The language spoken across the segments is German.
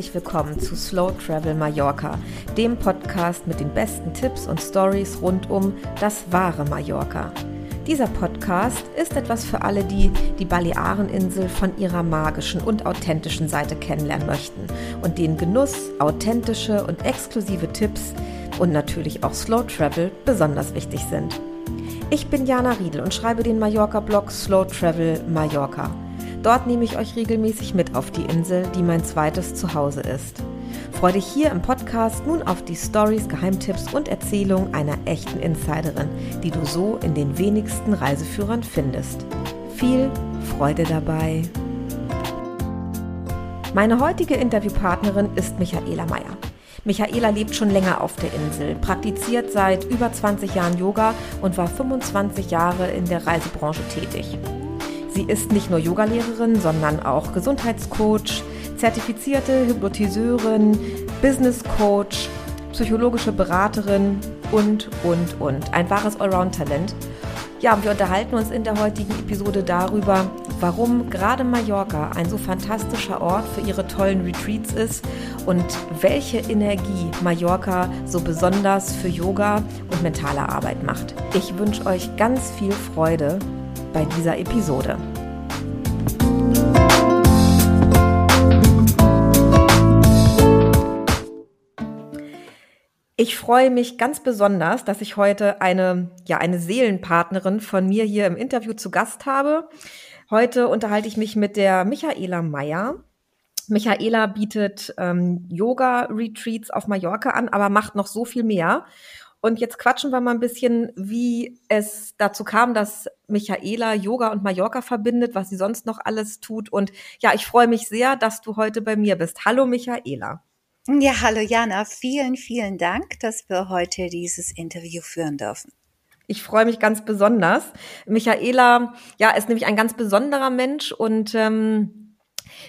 herzlich willkommen zu Slow Travel Mallorca, dem Podcast mit den besten Tipps und Stories rund um das wahre Mallorca. Dieser Podcast ist etwas für alle, die die Baleareninsel von ihrer magischen und authentischen Seite kennenlernen möchten und denen Genuss, authentische und exklusive Tipps und natürlich auch Slow Travel besonders wichtig sind. Ich bin Jana Riedel und schreibe den Mallorca-Blog Slow Travel Mallorca. Dort nehme ich euch regelmäßig mit auf die Insel, die mein zweites Zuhause ist. Freue dich hier im Podcast nun auf die Stories, Geheimtipps und Erzählungen einer echten Insiderin, die du so in den wenigsten Reiseführern findest. Viel Freude dabei! Meine heutige Interviewpartnerin ist Michaela Meyer. Michaela lebt schon länger auf der Insel, praktiziert seit über 20 Jahren Yoga und war 25 Jahre in der Reisebranche tätig. Sie ist nicht nur Yogalehrerin, sondern auch Gesundheitscoach, zertifizierte Hypnotiseurin, Business Coach, psychologische Beraterin und, und, und. Ein wahres Allround-Talent. Ja, und wir unterhalten uns in der heutigen Episode darüber, warum gerade Mallorca ein so fantastischer Ort für ihre tollen Retreats ist und welche Energie Mallorca so besonders für Yoga und mentale Arbeit macht. Ich wünsche euch ganz viel Freude bei dieser Episode. Ich freue mich ganz besonders, dass ich heute eine, ja, eine Seelenpartnerin von mir hier im Interview zu Gast habe. Heute unterhalte ich mich mit der Michaela Meyer. Michaela bietet ähm, Yoga-Retreats auf Mallorca an, aber macht noch so viel mehr. Und jetzt quatschen wir mal ein bisschen, wie es dazu kam, dass Michaela Yoga und Mallorca verbindet, was sie sonst noch alles tut. Und ja, ich freue mich sehr, dass du heute bei mir bist. Hallo Michaela. Ja, hallo Jana. Vielen, vielen Dank, dass wir heute dieses Interview führen dürfen. Ich freue mich ganz besonders. Michaela, ja, ist nämlich ein ganz besonderer Mensch und ähm,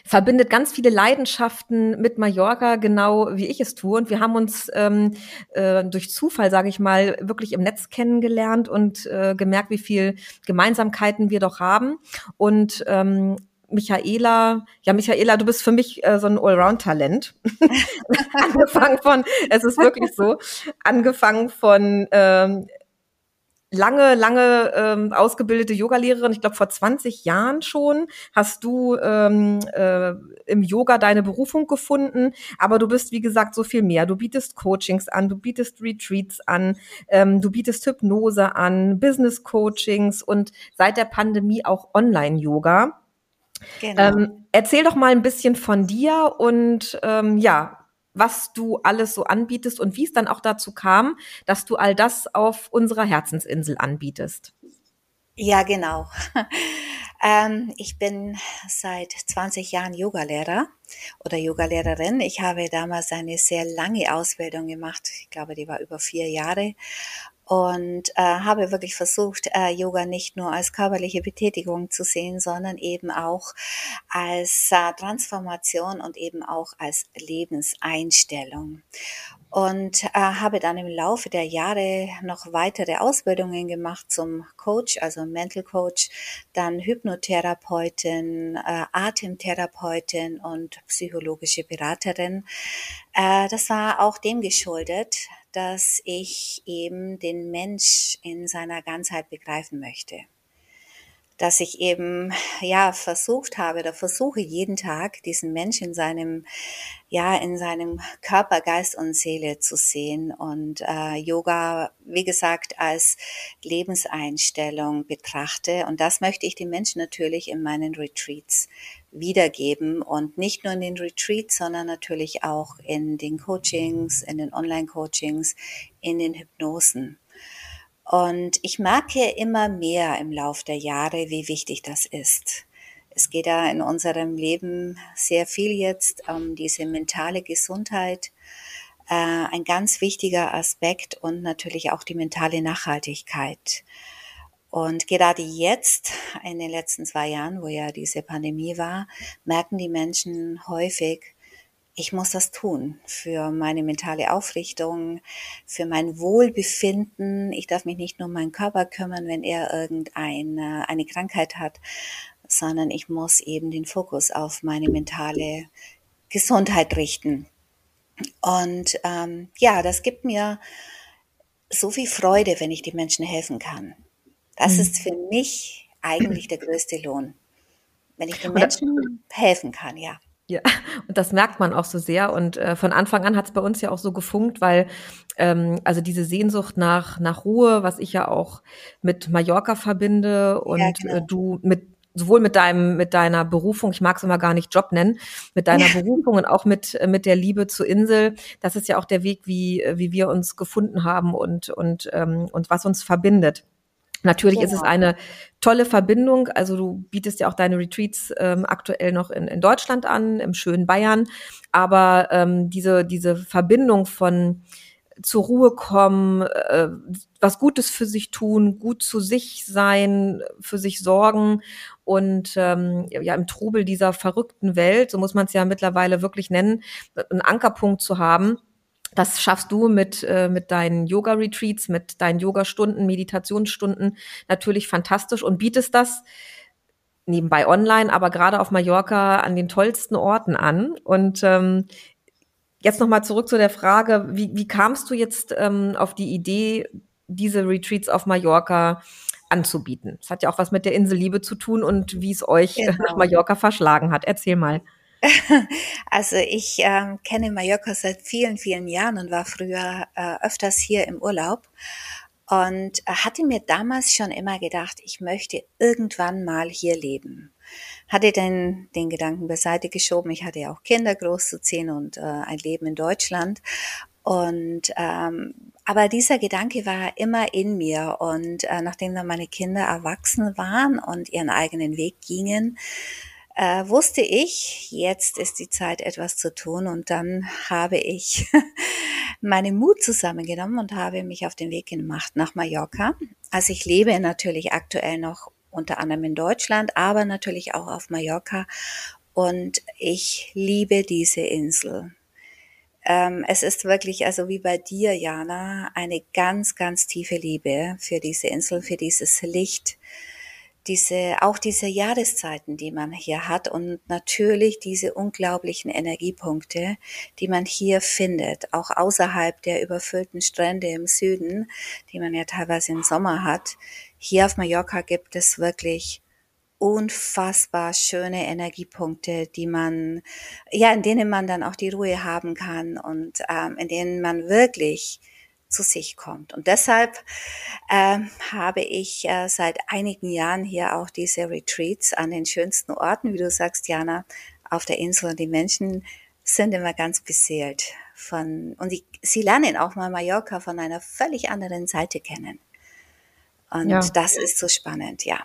verbindet ganz viele Leidenschaften mit Mallorca, genau wie ich es tue. Und wir haben uns ähm, äh, durch Zufall, sage ich mal, wirklich im Netz kennengelernt und äh, gemerkt, wie viel Gemeinsamkeiten wir doch haben. Und ähm, Michaela, ja, Michaela, du bist für mich äh, so ein Allround-Talent. angefangen von, es ist wirklich so, angefangen von ähm, lange, lange ähm, ausgebildete Yogalehrerin, ich glaube vor 20 Jahren schon, hast du ähm, äh, im Yoga deine Berufung gefunden, aber du bist, wie gesagt, so viel mehr. Du bietest Coachings an, du bietest Retreats an, ähm, du bietest Hypnose an, Business Coachings und seit der Pandemie auch Online-Yoga. Genau. Ähm, erzähl doch mal ein bisschen von dir und ähm, ja, was du alles so anbietest und wie es dann auch dazu kam, dass du all das auf unserer Herzensinsel anbietest. Ja, genau. ähm, ich bin seit 20 Jahren Yogalehrer oder Yogalehrerin. Ich habe damals eine sehr lange Ausbildung gemacht. Ich glaube, die war über vier Jahre und äh, habe wirklich versucht, äh, Yoga nicht nur als körperliche Betätigung zu sehen, sondern eben auch als äh, Transformation und eben auch als Lebenseinstellung. Und äh, habe dann im Laufe der Jahre noch weitere Ausbildungen gemacht zum Coach, also Mental Coach, dann Hypnotherapeutin, äh, Atemtherapeutin und psychologische Beraterin. Äh, das war auch dem geschuldet, dass ich eben den Mensch in seiner Ganzheit begreifen möchte. Dass ich eben, ja, versucht habe oder versuche jeden Tag diesen Mensch in seinem, ja, in seinem Körper, Geist und Seele zu sehen und äh, Yoga, wie gesagt, als Lebenseinstellung betrachte. Und das möchte ich den Menschen natürlich in meinen Retreats wiedergeben und nicht nur in den Retreats, sondern natürlich auch in den Coachings, in den Online-Coachings, in den Hypnosen. Und ich merke immer mehr im Lauf der Jahre, wie wichtig das ist. Es geht da in unserem Leben sehr viel jetzt um diese mentale Gesundheit, äh, ein ganz wichtiger Aspekt und natürlich auch die mentale Nachhaltigkeit. Und gerade jetzt, in den letzten zwei Jahren, wo ja diese Pandemie war, merken die Menschen häufig, ich muss das tun für meine mentale Aufrichtung, für mein Wohlbefinden. Ich darf mich nicht nur um meinen Körper kümmern, wenn er irgendeine eine Krankheit hat, sondern ich muss eben den Fokus auf meine mentale Gesundheit richten. Und ähm, ja, das gibt mir so viel Freude, wenn ich den Menschen helfen kann. Das mhm. ist für mich eigentlich der größte Lohn. Wenn ich den Menschen helfen kann, ja. Ja, und das merkt man auch so sehr. Und äh, von Anfang an hat es bei uns ja auch so gefunkt, weil ähm, also diese Sehnsucht nach, nach Ruhe, was ich ja auch mit Mallorca verbinde und ja, genau. äh, du mit sowohl mit deinem mit deiner Berufung, ich mag es immer gar nicht Job nennen, mit deiner ja. Berufung und auch mit mit der Liebe zur Insel. Das ist ja auch der Weg, wie wie wir uns gefunden haben und und ähm, und was uns verbindet. Natürlich genau. ist es genau. eine tolle Verbindung. Also du bietest ja auch deine Retreats ähm, aktuell noch in, in Deutschland an, im schönen Bayern. Aber ähm, diese, diese Verbindung von zur Ruhe kommen, äh, was Gutes für sich tun, gut zu sich sein, für sich sorgen und ähm, ja im Trubel dieser verrückten Welt, so muss man es ja mittlerweile wirklich nennen, einen Ankerpunkt zu haben das schaffst du mit, äh, mit deinen Yoga-Retreats, mit deinen Yoga-Stunden, Meditationsstunden natürlich fantastisch und bietest das nebenbei online, aber gerade auf Mallorca an den tollsten Orten an. Und ähm, jetzt nochmal zurück zu der Frage, wie, wie kamst du jetzt ähm, auf die Idee, diese Retreats auf Mallorca anzubieten? Das hat ja auch was mit der Inselliebe zu tun und wie es euch genau. nach Mallorca verschlagen hat. Erzähl mal. Also ich ähm, kenne Mallorca seit vielen, vielen Jahren und war früher äh, öfters hier im Urlaub und äh, hatte mir damals schon immer gedacht, ich möchte irgendwann mal hier leben. Hatte den, den Gedanken beiseite geschoben. Ich hatte ja auch Kinder großzuziehen und äh, ein Leben in Deutschland. Und ähm, aber dieser Gedanke war immer in mir und äh, nachdem dann meine Kinder erwachsen waren und ihren eigenen Weg gingen, äh, wusste ich, jetzt ist die Zeit, etwas zu tun. Und dann habe ich meinen Mut zusammengenommen und habe mich auf den Weg gemacht nach Mallorca. Also ich lebe natürlich aktuell noch unter anderem in Deutschland, aber natürlich auch auf Mallorca. Und ich liebe diese Insel. Ähm, es ist wirklich, also wie bei dir, Jana, eine ganz, ganz tiefe Liebe für diese Insel, für dieses Licht, diese, auch diese Jahreszeiten, die man hier hat und natürlich diese unglaublichen Energiepunkte, die man hier findet, auch außerhalb der überfüllten Strände im Süden, die man ja teilweise im Sommer hat. Hier auf Mallorca gibt es wirklich unfassbar schöne Energiepunkte, die man, ja, in denen man dann auch die Ruhe haben kann und ähm, in denen man wirklich zu sich kommt. Und deshalb äh, habe ich äh, seit einigen Jahren hier auch diese Retreats an den schönsten Orten, wie du sagst, Jana, auf der Insel. Und die Menschen sind immer ganz beseelt von, und die, sie lernen auch mal Mallorca von einer völlig anderen Seite kennen. Und ja. das ist so spannend, ja.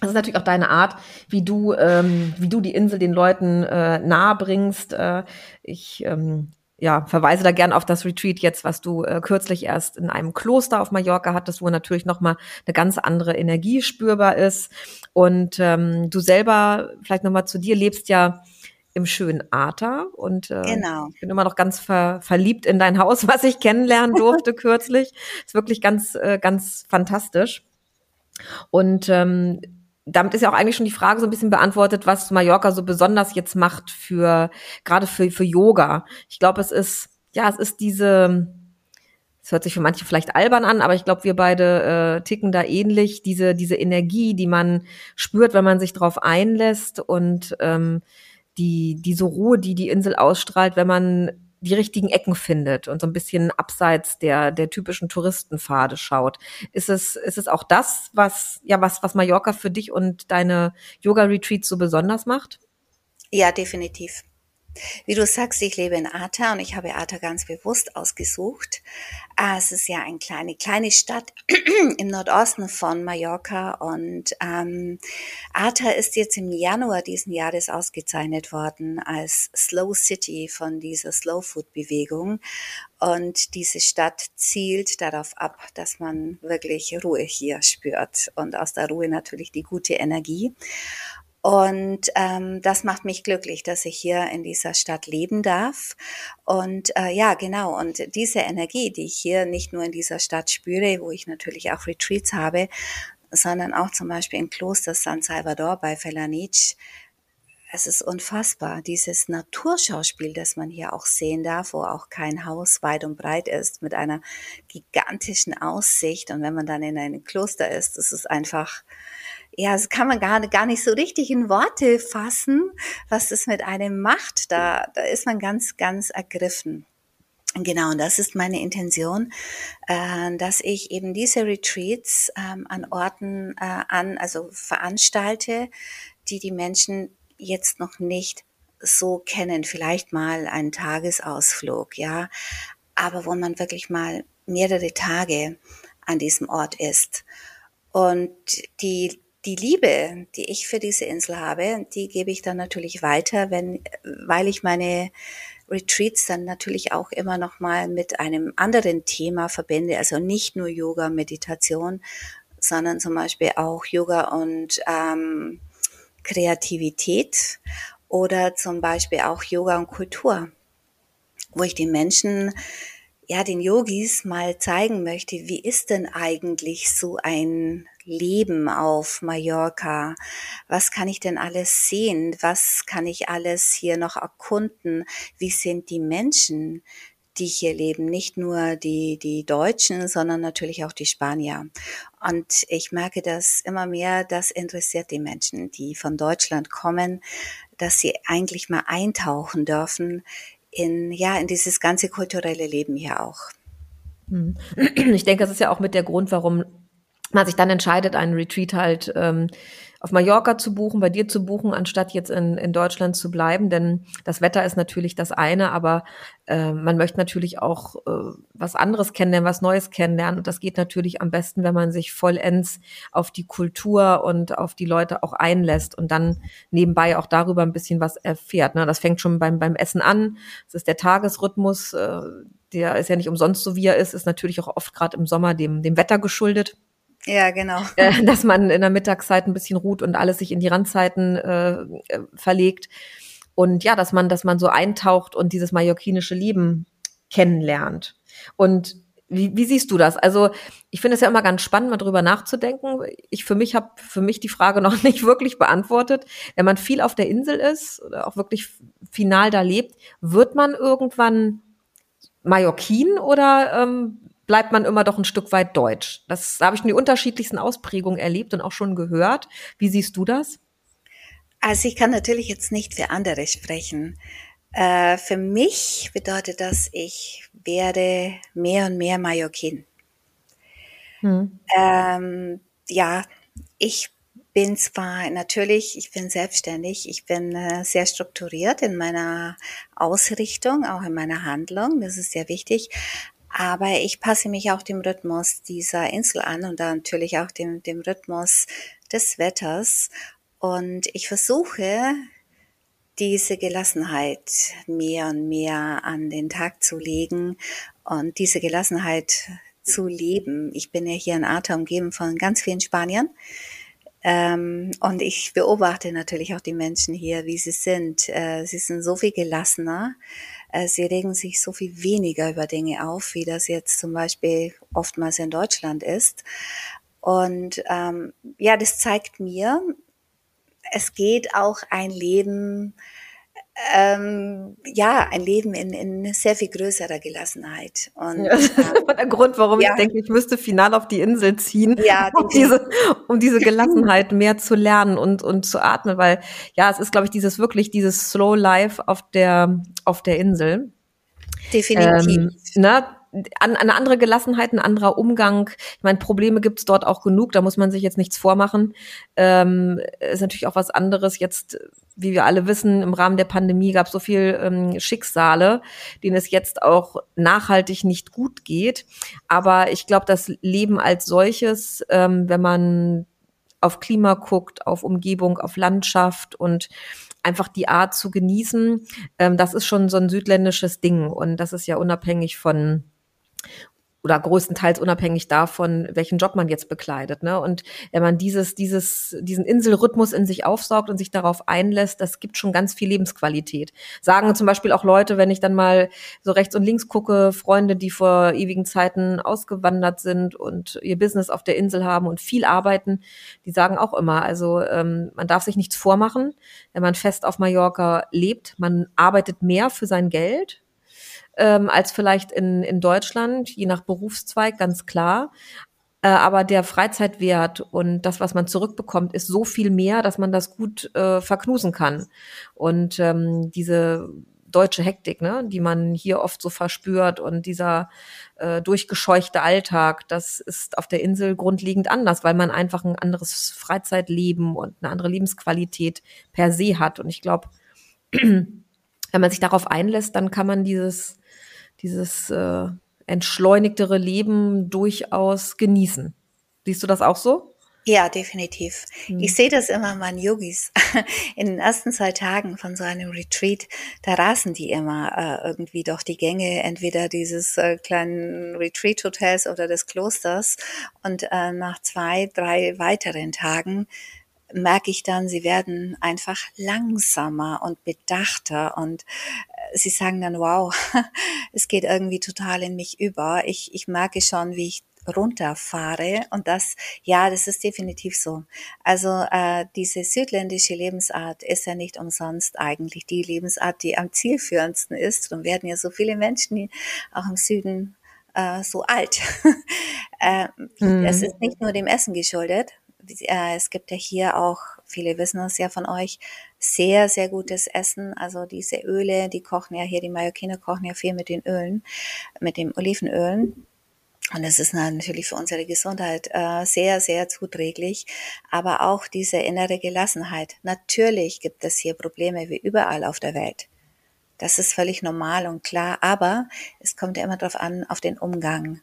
Das ist natürlich auch deine Art, wie du, ähm, wie du die Insel den Leuten äh, nahe bringst. Äh, ich ähm, ja, verweise da gern auf das Retreat jetzt, was du äh, kürzlich erst in einem Kloster auf Mallorca hattest, wo natürlich nochmal eine ganz andere Energie spürbar ist. Und ähm, du selber, vielleicht nochmal zu dir, lebst ja im schönen Arta und äh, genau. ich bin immer noch ganz ver verliebt in dein Haus, was ich kennenlernen durfte kürzlich. Ist wirklich ganz, äh, ganz fantastisch. Und ähm, damit ist ja auch eigentlich schon die Frage so ein bisschen beantwortet, was Mallorca so besonders jetzt macht für, gerade für, für Yoga. Ich glaube, es ist, ja, es ist diese, es hört sich für manche vielleicht albern an, aber ich glaube, wir beide äh, ticken da ähnlich. Diese, diese Energie, die man spürt, wenn man sich drauf einlässt und ähm, die, diese Ruhe, die die Insel ausstrahlt, wenn man die richtigen Ecken findet und so ein bisschen abseits der, der typischen Touristenpfade schaut. Ist es, ist es auch das, was, ja, was, was Mallorca für dich und deine Yoga-Retreats so besonders macht? Ja, definitiv. Wie du sagst, ich lebe in Arta und ich habe Arta ganz bewusst ausgesucht. Ah, es ist ja eine kleine, kleine Stadt im Nordosten von Mallorca und ähm, Arta ist jetzt im Januar diesen Jahres ausgezeichnet worden als Slow City von dieser Slow Food Bewegung und diese Stadt zielt darauf ab, dass man wirklich Ruhe hier spürt und aus der Ruhe natürlich die gute Energie. Und ähm, das macht mich glücklich, dass ich hier in dieser Stadt leben darf. Und äh, ja, genau. Und diese Energie, die ich hier nicht nur in dieser Stadt spüre, wo ich natürlich auch Retreats habe, sondern auch zum Beispiel im Kloster San Salvador bei Felanich, es ist unfassbar, dieses Naturschauspiel, das man hier auch sehen darf, wo auch kein Haus weit und breit ist, mit einer gigantischen Aussicht. Und wenn man dann in einem Kloster ist, das ist einfach, ja, das kann man gar, gar nicht so richtig in Worte fassen, was das mit einem macht. Da, da ist man ganz, ganz ergriffen. Genau, und das ist meine Intention, äh, dass ich eben diese Retreats ähm, an Orten äh, an, also veranstalte, die die Menschen jetzt noch nicht so kennen. Vielleicht mal einen Tagesausflug, ja, aber wo man wirklich mal mehrere Tage an diesem Ort ist. Und die, die Liebe, die ich für diese Insel habe, die gebe ich dann natürlich weiter, wenn, weil ich meine Retreats dann natürlich auch immer noch mal mit einem anderen Thema verbinde, also nicht nur Yoga, Meditation, sondern zum Beispiel auch Yoga und ähm, Kreativität oder zum Beispiel auch Yoga und Kultur, wo ich den Menschen, ja, den Yogis mal zeigen möchte, wie ist denn eigentlich so ein Leben auf Mallorca? Was kann ich denn alles sehen? Was kann ich alles hier noch erkunden? Wie sind die Menschen? die hier leben, nicht nur die, die Deutschen, sondern natürlich auch die Spanier. Und ich merke das immer mehr, das interessiert die Menschen, die von Deutschland kommen, dass sie eigentlich mal eintauchen dürfen in, ja, in dieses ganze kulturelle Leben hier auch. Hm. Ich denke, das ist ja auch mit der Grund, warum man sich dann entscheidet, einen Retreat halt ähm, auf Mallorca zu buchen, bei dir zu buchen, anstatt jetzt in, in Deutschland zu bleiben. Denn das Wetter ist natürlich das eine, aber äh, man möchte natürlich auch äh, was anderes kennenlernen, was Neues kennenlernen. Und das geht natürlich am besten, wenn man sich vollends auf die Kultur und auf die Leute auch einlässt und dann nebenbei auch darüber ein bisschen was erfährt. Ne? Das fängt schon beim, beim Essen an. Das ist der Tagesrhythmus. Äh, der ist ja nicht umsonst so, wie er ist, ist natürlich auch oft gerade im Sommer dem, dem Wetter geschuldet. Ja, genau. Äh, dass man in der Mittagszeit ein bisschen ruht und alles sich in die Randzeiten äh, äh, verlegt. Und ja, dass man, dass man so eintaucht und dieses mallorquinische Leben kennenlernt. Und wie, wie siehst du das? Also ich finde es ja immer ganz spannend, mal drüber nachzudenken. Ich für mich habe für mich die Frage noch nicht wirklich beantwortet. Wenn man viel auf der Insel ist oder auch wirklich final da lebt, wird man irgendwann Mallorquin oder ähm, bleibt man immer doch ein Stück weit deutsch. Das da habe ich schon die unterschiedlichsten Ausprägungen erlebt und auch schon gehört. Wie siehst du das? Also ich kann natürlich jetzt nicht für andere sprechen. Äh, für mich bedeutet das, ich werde mehr und mehr Mallorquin. Hm. Ähm, ja, ich bin zwar natürlich, ich bin selbstständig, ich bin äh, sehr strukturiert in meiner Ausrichtung, auch in meiner Handlung, das ist sehr wichtig, aber ich passe mich auch dem Rhythmus dieser Insel an und dann natürlich auch dem, dem Rhythmus des Wetters. Und ich versuche, diese Gelassenheit mehr und mehr an den Tag zu legen und diese Gelassenheit zu leben. Ich bin ja hier in Arta umgeben von ganz vielen Spaniern. Ähm, und ich beobachte natürlich auch die Menschen hier, wie sie sind. Äh, sie sind so viel gelassener. Äh, sie regen sich so viel weniger über Dinge auf, wie das jetzt zum Beispiel oftmals in Deutschland ist. Und ähm, ja, das zeigt mir, es geht auch ein Leben ähm, ja, ein Leben in, in sehr viel größerer Gelassenheit. Und, ja, ähm, der Grund, warum ja. ich denke, ich müsste final auf die Insel ziehen, ja, um, diese, um diese Gelassenheit mehr zu lernen und, und zu atmen, weil ja, es ist, glaube ich, dieses wirklich, dieses Slow Life auf der, auf der Insel. Definitiv. Ähm, ne, an, eine andere Gelassenheit, ein anderer Umgang. Ich meine, Probleme gibt's dort auch genug, da muss man sich jetzt nichts vormachen. Ähm, ist natürlich auch was anderes. Jetzt, wie wir alle wissen, im Rahmen der Pandemie gab es so viel ähm, Schicksale, denen es jetzt auch nachhaltig nicht gut geht. Aber ich glaube, das Leben als solches, ähm, wenn man auf Klima guckt, auf Umgebung, auf Landschaft und einfach die Art zu genießen, ähm, das ist schon so ein südländisches Ding und das ist ja unabhängig von oder größtenteils unabhängig davon, welchen Job man jetzt bekleidet. Ne? Und wenn man dieses, dieses, diesen Inselrhythmus in sich aufsaugt und sich darauf einlässt, das gibt schon ganz viel Lebensqualität. Sagen zum Beispiel auch Leute, wenn ich dann mal so rechts und links gucke, Freunde, die vor ewigen Zeiten ausgewandert sind und ihr Business auf der Insel haben und viel arbeiten, die sagen auch immer, also ähm, man darf sich nichts vormachen, wenn man fest auf Mallorca lebt. Man arbeitet mehr für sein Geld, ähm, als vielleicht in, in Deutschland, je nach Berufszweig, ganz klar. Äh, aber der Freizeitwert und das, was man zurückbekommt, ist so viel mehr, dass man das gut äh, verknusen kann. Und ähm, diese deutsche Hektik, ne, die man hier oft so verspürt und dieser äh, durchgescheuchte Alltag, das ist auf der Insel grundlegend anders, weil man einfach ein anderes Freizeitleben und eine andere Lebensqualität per se hat. Und ich glaube, wenn man sich darauf einlässt, dann kann man dieses dieses äh, entschleunigtere Leben durchaus genießen. Siehst du das auch so? Ja, definitiv. Mhm. Ich sehe das immer meinen Yogis. In den ersten zwei Tagen von so einem Retreat, da rasen die immer äh, irgendwie durch die Gänge, entweder dieses äh, kleinen Retreat-Hotels oder des Klosters. Und äh, nach zwei, drei weiteren Tagen merke ich dann, sie werden einfach langsamer und bedachter und äh, sie sagen dann, wow, es geht irgendwie total in mich über. Ich, ich merke schon, wie ich runterfahre und das, ja, das ist definitiv so. Also äh, diese südländische Lebensart ist ja nicht umsonst eigentlich die Lebensart, die am zielführendsten ist. Und werden ja so viele Menschen auch im Süden äh, so alt. äh, mhm. Es ist nicht nur dem Essen geschuldet, äh, es gibt ja hier auch, viele wissen es ja von euch, sehr, sehr gutes Essen. Also diese Öle, die kochen ja hier, die Mallorquiner kochen ja viel mit den Ölen, mit den Olivenölen. Und es ist natürlich für unsere Gesundheit äh, sehr, sehr zuträglich. Aber auch diese innere Gelassenheit. Natürlich gibt es hier Probleme wie überall auf der Welt. Das ist völlig normal und klar. Aber es kommt ja immer darauf an, auf den Umgang.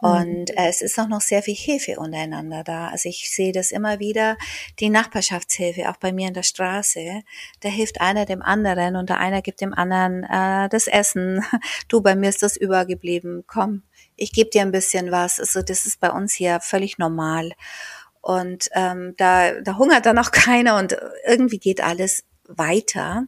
Mhm. Und äh, es ist auch noch sehr viel Hilfe untereinander da. Also ich sehe das immer wieder, die Nachbarschaftshilfe, auch bei mir in der Straße. Da hilft einer dem anderen und der einer gibt dem anderen äh, das Essen. Du, bei mir ist das übergeblieben. Komm, ich gebe dir ein bisschen was. Also das ist bei uns hier völlig normal. Und ähm, da, da hungert dann auch keiner und irgendwie geht alles weiter.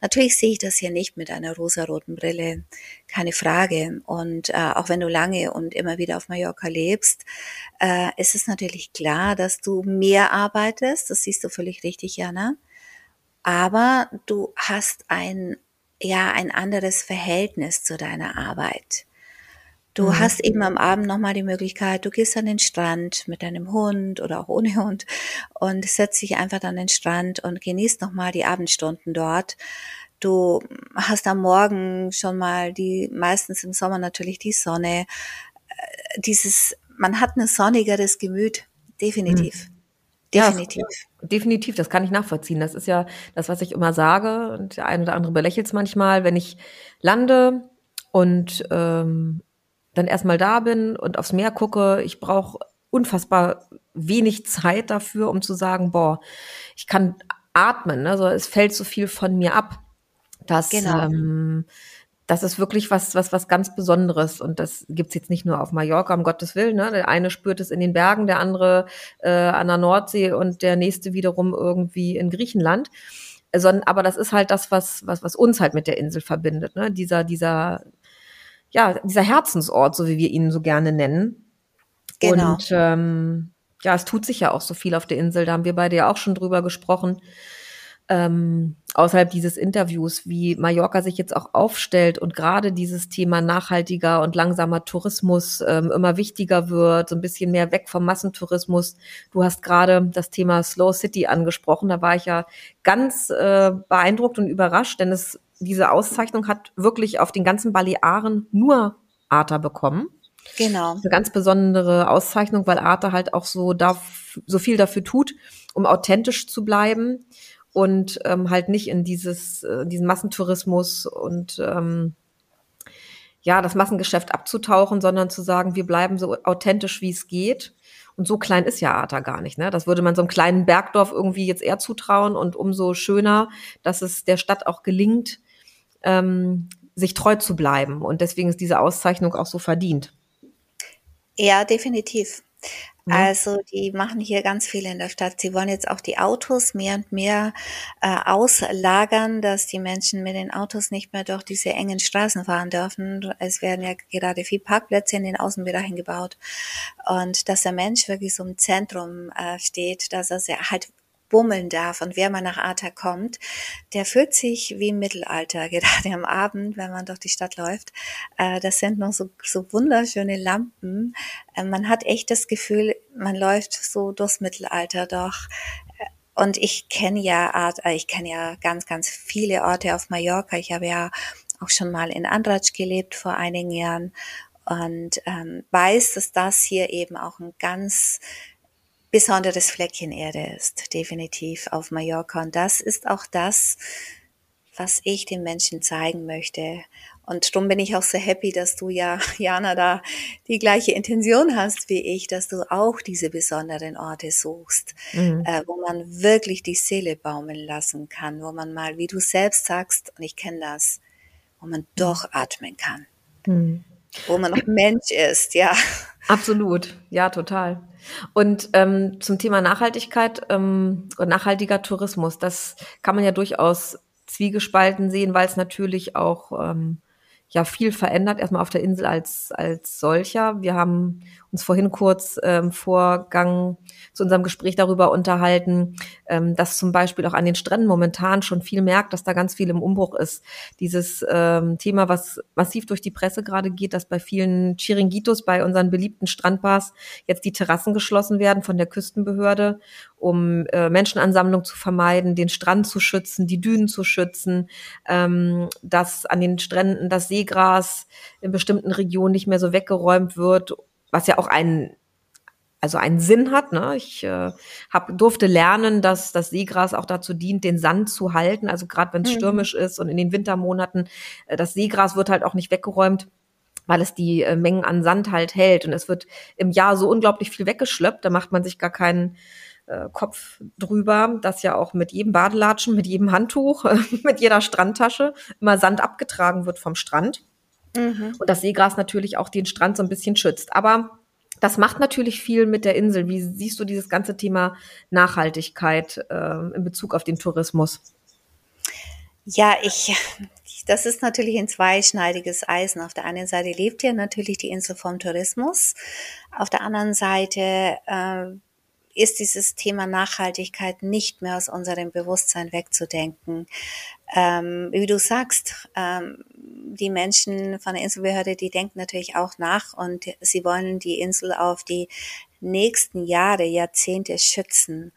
Natürlich sehe ich das hier nicht mit einer rosaroten Brille, keine Frage. Und äh, auch wenn du lange und immer wieder auf Mallorca lebst, äh, ist es natürlich klar, dass du mehr arbeitest. Das siehst du völlig richtig, Jana. Aber du hast ein, ja, ein anderes Verhältnis zu deiner Arbeit. Du mhm. hast eben am Abend nochmal die Möglichkeit, du gehst an den Strand mit deinem Hund oder auch ohne Hund und setzt dich einfach an den Strand und genießt nochmal die Abendstunden dort. Du hast am Morgen schon mal die, meistens im Sommer natürlich die Sonne. Äh, dieses, man hat ein sonnigeres Gemüt, definitiv. Mhm. Definitiv. Ja, definitiv, das kann ich nachvollziehen. Das ist ja das, was ich immer sage. Und der eine oder andere belächelt es manchmal, wenn ich lande und ähm, dann erstmal da bin und aufs Meer gucke, ich brauche unfassbar wenig Zeit dafür, um zu sagen, boah, ich kann atmen, also es fällt so viel von mir ab. dass genau. ähm, das ist wirklich was, was, was ganz Besonderes. Und das gibt's jetzt nicht nur auf Mallorca, um Gottes Willen. Ne? Der eine spürt es in den Bergen, der andere äh, an der Nordsee und der nächste wiederum irgendwie in Griechenland. Sondern, aber das ist halt das, was, was, was uns halt mit der Insel verbindet. Ne? Dieser, dieser ja, dieser Herzensort, so wie wir ihn so gerne nennen. Genau. Und ähm, ja, es tut sich ja auch so viel auf der Insel. Da haben wir beide ja auch schon drüber gesprochen. Ähm, außerhalb dieses Interviews, wie Mallorca sich jetzt auch aufstellt und gerade dieses Thema nachhaltiger und langsamer Tourismus ähm, immer wichtiger wird, so ein bisschen mehr weg vom Massentourismus. Du hast gerade das Thema Slow City angesprochen. Da war ich ja ganz äh, beeindruckt und überrascht, denn es diese Auszeichnung hat wirklich auf den ganzen Balearen nur Arta bekommen. Genau. Eine ganz besondere Auszeichnung, weil Arta halt auch so, darf, so viel dafür tut, um authentisch zu bleiben und ähm, halt nicht in dieses, äh, diesen Massentourismus und ähm, ja, das Massengeschäft abzutauchen, sondern zu sagen, wir bleiben so authentisch, wie es geht. Und so klein ist ja Arta gar nicht. Ne? Das würde man so einem kleinen Bergdorf irgendwie jetzt eher zutrauen und umso schöner, dass es der Stadt auch gelingt, ähm, sich treu zu bleiben. Und deswegen ist diese Auszeichnung auch so verdient. Ja, definitiv. Mhm. Also die machen hier ganz viel in der Stadt. Sie wollen jetzt auch die Autos mehr und mehr äh, auslagern, dass die Menschen mit den Autos nicht mehr durch diese engen Straßen fahren dürfen. Es werden ja gerade viel Parkplätze in den Außenbereichen gebaut und dass der Mensch wirklich so im Zentrum äh, steht, dass er halt bummeln darf. Und wer mal nach Arta kommt, der fühlt sich wie im Mittelalter, gerade am Abend, wenn man durch die Stadt läuft. Äh, das sind noch so, so wunderschöne Lampen. Äh, man hat echt das Gefühl, man läuft so durchs Mittelalter doch. Und ich kenne ja Art, äh, ich kenne ja ganz, ganz viele Orte auf Mallorca. Ich habe ja auch schon mal in Andratsch gelebt vor einigen Jahren und ähm, weiß, dass das hier eben auch ein ganz besonderes Fleckchen Erde ist, definitiv auf Mallorca. Und das ist auch das, was ich den Menschen zeigen möchte. Und darum bin ich auch so happy, dass du ja, Jana, da die gleiche Intention hast wie ich, dass du auch diese besonderen Orte suchst, mhm. äh, wo man wirklich die Seele baumeln lassen kann, wo man mal, wie du selbst sagst, und ich kenne das, wo man doch atmen kann. Mhm. Wo man noch Mensch ist, ja. Absolut, ja, total. Und ähm, zum Thema Nachhaltigkeit ähm, und nachhaltiger Tourismus, das kann man ja durchaus zwiegespalten sehen, weil es natürlich auch ähm, ja viel verändert, erstmal auf der Insel als, als solcher. Wir haben uns vorhin kurz ähm, Vorgang zu unserem Gespräch darüber unterhalten, ähm, dass zum Beispiel auch an den Stränden momentan schon viel merkt, dass da ganz viel im Umbruch ist. Dieses ähm, Thema, was massiv durch die Presse gerade geht, dass bei vielen Chiringuitos, bei unseren beliebten Strandbars jetzt die Terrassen geschlossen werden von der Küstenbehörde, um äh, Menschenansammlung zu vermeiden, den Strand zu schützen, die Dünen zu schützen, ähm, dass an den Stränden das Seegras in bestimmten Regionen nicht mehr so weggeräumt wird, was ja auch einen also einen Sinn hat. Ne? Ich äh, hab, durfte lernen, dass das Seegras auch dazu dient, den Sand zu halten. Also gerade wenn es mhm. stürmisch ist und in den Wintermonaten, äh, das Seegras wird halt auch nicht weggeräumt weil es die äh, Mengen an Sand halt hält. Und es wird im Jahr so unglaublich viel weggeschleppt, da macht man sich gar keinen äh, Kopf drüber, dass ja auch mit jedem Badelatschen, mit jedem Handtuch, mit jeder Strandtasche immer Sand abgetragen wird vom Strand. Mhm. Und das Seegras natürlich auch den Strand so ein bisschen schützt. Aber das macht natürlich viel mit der Insel. Wie siehst du dieses ganze Thema Nachhaltigkeit äh, in Bezug auf den Tourismus? Ja, ich, das ist natürlich ein zweischneidiges Eisen. Auf der einen Seite lebt hier natürlich die Insel vom Tourismus. Auf der anderen Seite äh, ist dieses Thema Nachhaltigkeit nicht mehr aus unserem Bewusstsein wegzudenken. Ähm, wie du sagst, ähm, die Menschen von der Inselbehörde, die denken natürlich auch nach und sie wollen die Insel auf die nächsten Jahre, Jahrzehnte schützen.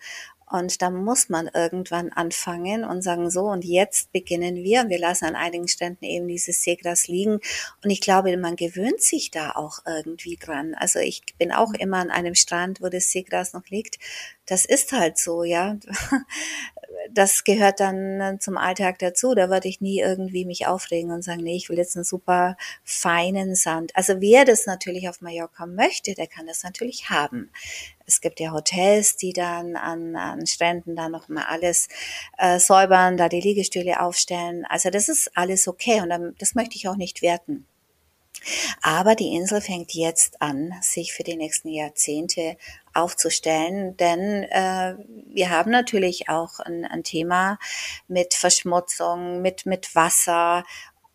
Und da muss man irgendwann anfangen und sagen, so, und jetzt beginnen wir. Wir lassen an einigen Ständen eben dieses Seegras liegen. Und ich glaube, man gewöhnt sich da auch irgendwie dran. Also ich bin auch immer an einem Strand, wo das Seegras noch liegt. Das ist halt so, ja. das gehört dann zum Alltag dazu. Da würde ich nie irgendwie mich aufregen und sagen, nee, ich will jetzt einen super feinen Sand. Also wer das natürlich auf Mallorca möchte, der kann das natürlich haben. Es gibt ja Hotels, die dann an, an Stränden dann nochmal alles äh, säubern, da die Liegestühle aufstellen. Also das ist alles okay und dann, das möchte ich auch nicht werten. Aber die Insel fängt jetzt an, sich für die nächsten Jahrzehnte aufzustellen, denn äh, wir haben natürlich auch ein, ein Thema mit Verschmutzung, mit, mit Wasser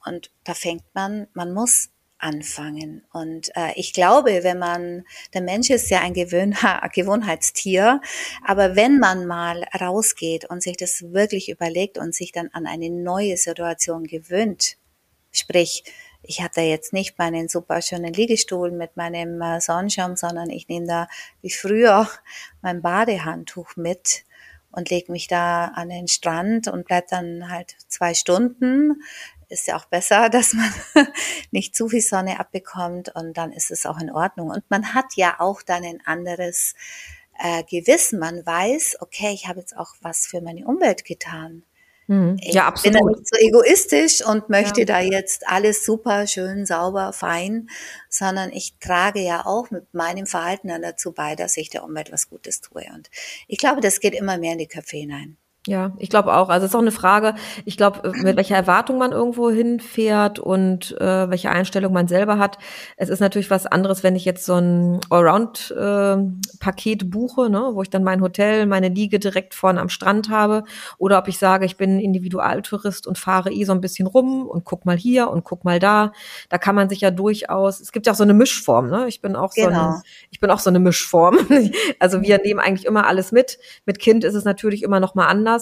und da fängt man, man muss anfangen. Und äh, ich glaube, wenn man, der Mensch ist ja ein Gewöhn Gewohnheitstier, aber wenn man mal rausgeht und sich das wirklich überlegt und sich dann an eine neue Situation gewöhnt, sprich, ich habe da jetzt nicht meinen super schönen Liegestuhl mit meinem äh, Sonnenschirm, sondern ich nehme da wie früher mein Badehandtuch mit und lege mich da an den Strand und bleib dann halt zwei Stunden. Ist ja auch besser, dass man nicht zu viel Sonne abbekommt und dann ist es auch in Ordnung. Und man hat ja auch dann ein anderes äh, Gewissen. Man weiß, okay, ich habe jetzt auch was für meine Umwelt getan. Mhm. Ja, absolut. Ich bin nicht so egoistisch und möchte ja. da jetzt alles super, schön, sauber, fein, sondern ich trage ja auch mit meinem Verhalten dann dazu bei, dass ich der Umwelt was Gutes tue. Und ich glaube, das geht immer mehr in die Köpfe hinein. Ja, ich glaube auch. Also es ist auch eine Frage, ich glaube, äh, mit welcher Erwartung man irgendwo hinfährt und äh, welche Einstellung man selber hat. Es ist natürlich was anderes, wenn ich jetzt so ein Allround-Paket äh, buche, ne, wo ich dann mein Hotel, meine Liege direkt vorne am Strand habe, oder ob ich sage, ich bin Individualtourist und fahre eh so ein bisschen rum und guck mal hier und guck mal da. Da kann man sich ja durchaus. Es gibt ja auch so eine Mischform. Ne? Ich bin auch genau. so eine, ich bin auch so eine Mischform. also wir nehmen eigentlich immer alles mit. Mit Kind ist es natürlich immer noch mal anders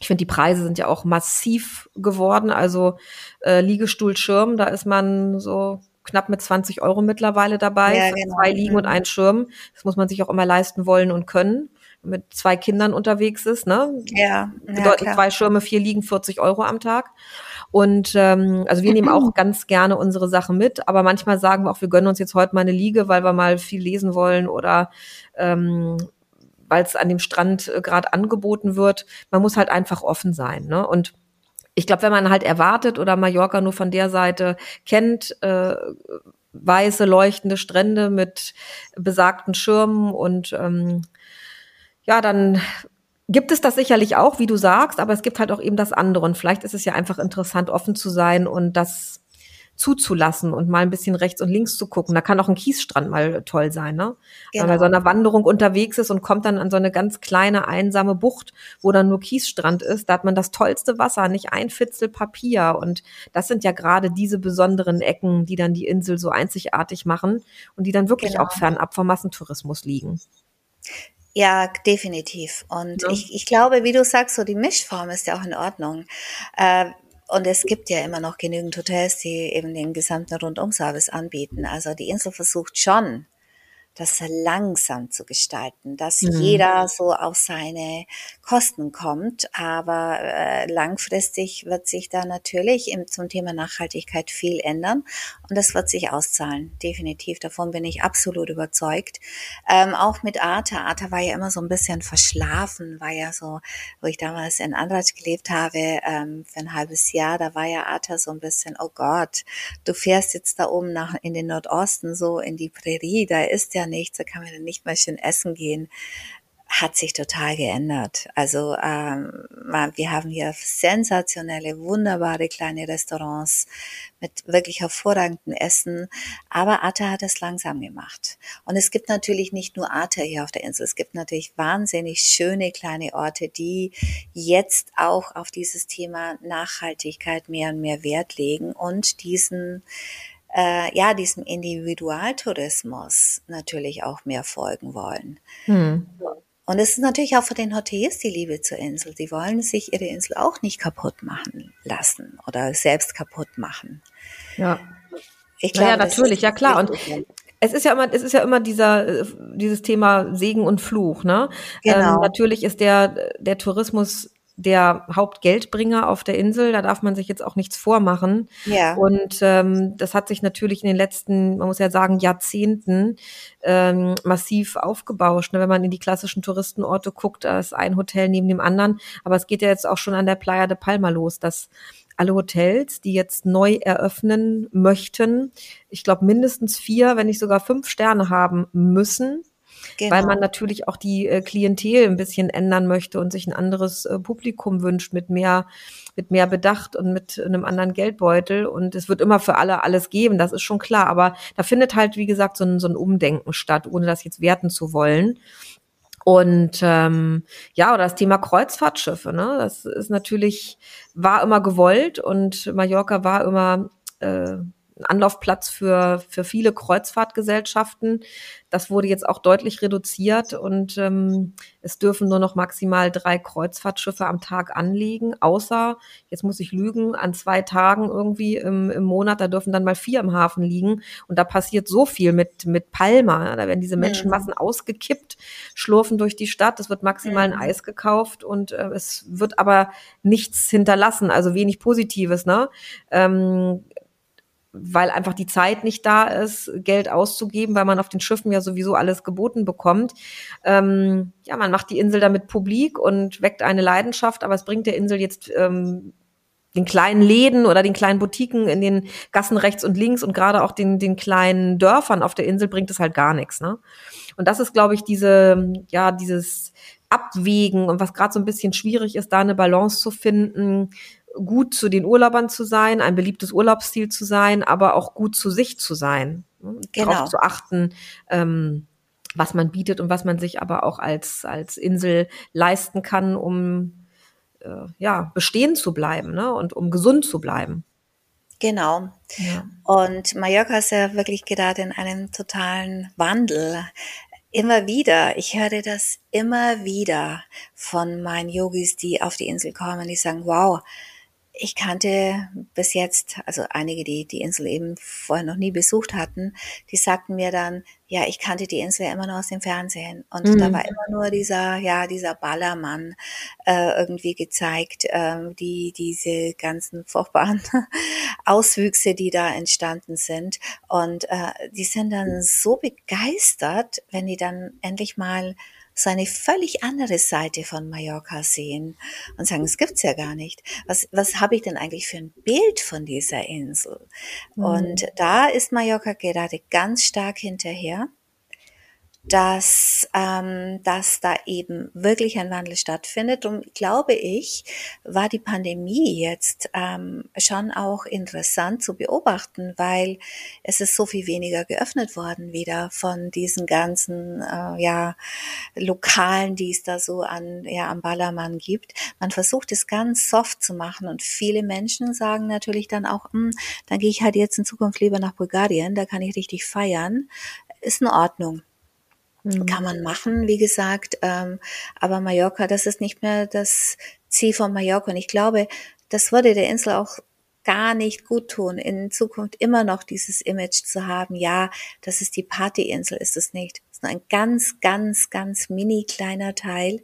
ich finde, die Preise sind ja auch massiv geworden. Also äh, Liegestuhl-Schirm, da ist man so knapp mit 20 Euro mittlerweile dabei. Ja, genau. Zwei Liegen mhm. und ein Schirm. Das muss man sich auch immer leisten wollen und können. Mit zwei Kindern unterwegs ist, ne? Ja. Bedeuten ja, zwei Schirme, vier Liegen, 40 Euro am Tag. Und ähm, also wir nehmen auch ganz gerne unsere Sachen mit, aber manchmal sagen wir auch, wir gönnen uns jetzt heute mal eine Liege, weil wir mal viel lesen wollen oder ähm, weil es an dem Strand äh, gerade angeboten wird. Man muss halt einfach offen sein. Ne? Und ich glaube, wenn man halt erwartet oder Mallorca nur von der Seite kennt, äh, weiße leuchtende Strände mit besagten Schirmen und ähm, ja, dann gibt es das sicherlich auch, wie du sagst, aber es gibt halt auch eben das andere. Und vielleicht ist es ja einfach interessant, offen zu sein und das zuzulassen und mal ein bisschen rechts und links zu gucken. Da kann auch ein Kiesstrand mal toll sein, ne? Genau. Wenn man bei so einer Wanderung unterwegs ist und kommt dann an so eine ganz kleine, einsame Bucht, wo dann nur Kiesstrand ist, da hat man das tollste Wasser, nicht ein Fitzel Papier. Und das sind ja gerade diese besonderen Ecken, die dann die Insel so einzigartig machen und die dann wirklich genau. auch fernab vom Massentourismus liegen. Ja, definitiv. Und ja. Ich, ich glaube, wie du sagst, so die Mischform ist ja auch in Ordnung. Äh, und es gibt ja immer noch genügend Hotels, die eben den gesamten Rundumservice anbieten. Also die Insel versucht schon, das langsam zu gestalten, dass mhm. jeder so auf seine Kosten kommt. Aber äh, langfristig wird sich da natürlich im, zum Thema Nachhaltigkeit viel ändern und das wird sich auszahlen, definitiv. Davon bin ich absolut überzeugt. Ähm, auch mit Arte. Arte war ja immer so ein bisschen verschlafen, war ja so, wo ich damals in Andratsch gelebt habe, ähm, für ein halbes Jahr, da war ja Arte so ein bisschen, oh Gott, du fährst jetzt da oben nach in den Nordosten, so in die Prärie, da ist ja nichts, da kann man nicht mal schön essen gehen, hat sich total geändert. Also ähm, wir haben hier sensationelle, wunderbare kleine Restaurants mit wirklich hervorragendem Essen. Aber Arte hat es langsam gemacht. Und es gibt natürlich nicht nur Arte hier auf der Insel. Es gibt natürlich wahnsinnig schöne kleine Orte, die jetzt auch auf dieses Thema Nachhaltigkeit mehr und mehr Wert legen und diesen äh, ja, diesem Individualtourismus natürlich auch mehr folgen wollen. Hm. Und es ist natürlich auch für den Hoteliers die Liebe zur Insel. Sie wollen sich ihre Insel auch nicht kaputt machen lassen oder selbst kaputt machen. Ja. Ich glaube, ja, natürlich, ja klar. Und es ist ja immer, es ist ja immer dieser, äh, dieses Thema Segen und Fluch, ne? Genau. Ähm, natürlich ist der, der Tourismus der Hauptgeldbringer auf der Insel. Da darf man sich jetzt auch nichts vormachen. Ja. Und ähm, das hat sich natürlich in den letzten, man muss ja sagen, Jahrzehnten ähm, massiv aufgebauscht. Ne? Wenn man in die klassischen Touristenorte guckt, da ist ein Hotel neben dem anderen. Aber es geht ja jetzt auch schon an der Playa de Palma los, dass alle Hotels, die jetzt neu eröffnen möchten, ich glaube mindestens vier, wenn nicht sogar fünf Sterne haben müssen, Genau. Weil man natürlich auch die äh, Klientel ein bisschen ändern möchte und sich ein anderes äh, Publikum wünscht mit mehr, mit mehr Bedacht und mit einem anderen Geldbeutel. Und es wird immer für alle alles geben, das ist schon klar. Aber da findet halt, wie gesagt, so ein, so ein Umdenken statt, ohne das jetzt werten zu wollen. Und ähm, ja, oder das Thema Kreuzfahrtschiffe, ne? Das ist natürlich, war immer gewollt und Mallorca war immer äh, Anlaufplatz für, für viele Kreuzfahrtgesellschaften. Das wurde jetzt auch deutlich reduziert und ähm, es dürfen nur noch maximal drei Kreuzfahrtschiffe am Tag anlegen, außer, jetzt muss ich lügen, an zwei Tagen irgendwie im, im Monat, da dürfen dann mal vier im Hafen liegen. Und da passiert so viel mit, mit Palma. Da werden diese Menschenmassen mhm. ausgekippt, schlurfen durch die Stadt, es wird maximal mhm. ein Eis gekauft und äh, es wird aber nichts hinterlassen, also wenig Positives. Ne? Ähm, weil einfach die Zeit nicht da ist, Geld auszugeben, weil man auf den Schiffen ja sowieso alles geboten bekommt. Ähm, ja, man macht die Insel damit publik und weckt eine Leidenschaft, aber es bringt der Insel jetzt ähm, den kleinen Läden oder den kleinen Boutiquen in den Gassen rechts und links und gerade auch den, den kleinen Dörfern auf der Insel bringt es halt gar nichts. Ne? Und das ist, glaube ich, diese, ja, dieses abwägen und was gerade so ein bisschen schwierig ist, da eine Balance zu finden, gut zu den Urlaubern zu sein, ein beliebtes Urlaubsziel zu sein, aber auch gut zu sich zu sein. Ne? Genau. Darauf zu achten, ähm, was man bietet und was man sich aber auch als, als Insel leisten kann, um äh, ja, bestehen zu bleiben ne? und um gesund zu bleiben. Genau. Ja. Und Mallorca ist ja wirklich gerade in einem totalen Wandel. Immer wieder, ich höre das immer wieder von meinen Yogis, die auf die Insel kommen, die sagen, wow, ich kannte bis jetzt, also einige, die die Insel eben vorher noch nie besucht hatten, die sagten mir dann, ja, ich kannte die Insel ja immer nur aus dem Fernsehen und mhm. da war immer nur dieser, ja, dieser Ballermann äh, irgendwie gezeigt, äh, die diese ganzen furchtbaren Auswüchse, die da entstanden sind und äh, die sind dann so begeistert, wenn die dann endlich mal so eine völlig andere Seite von Mallorca sehen und sagen, es gibt's ja gar nicht. Was, was habe ich denn eigentlich für ein Bild von dieser Insel? Mhm. Und da ist Mallorca gerade ganz stark hinterher dass, ähm, dass da eben wirklich ein Wandel stattfindet. Und glaube ich, war die Pandemie jetzt ähm, schon auch interessant zu beobachten, weil es ist so viel weniger geöffnet worden wieder von diesen ganzen äh, ja, Lokalen, die es da so an, ja, am Ballermann gibt. Man versucht es ganz soft zu machen und viele Menschen sagen natürlich dann auch, hm, dann gehe ich halt jetzt in Zukunft lieber nach Bulgarien, da kann ich richtig feiern. Ist in Ordnung. Mhm. Kann man machen, wie gesagt. Ähm, aber Mallorca, das ist nicht mehr das Ziel von Mallorca. Und ich glaube, das würde der Insel auch gar nicht gut tun, in Zukunft immer noch dieses Image zu haben, ja, das ist die Partyinsel, ist es nicht. Das ist nur ein ganz, ganz, ganz mini kleiner Teil.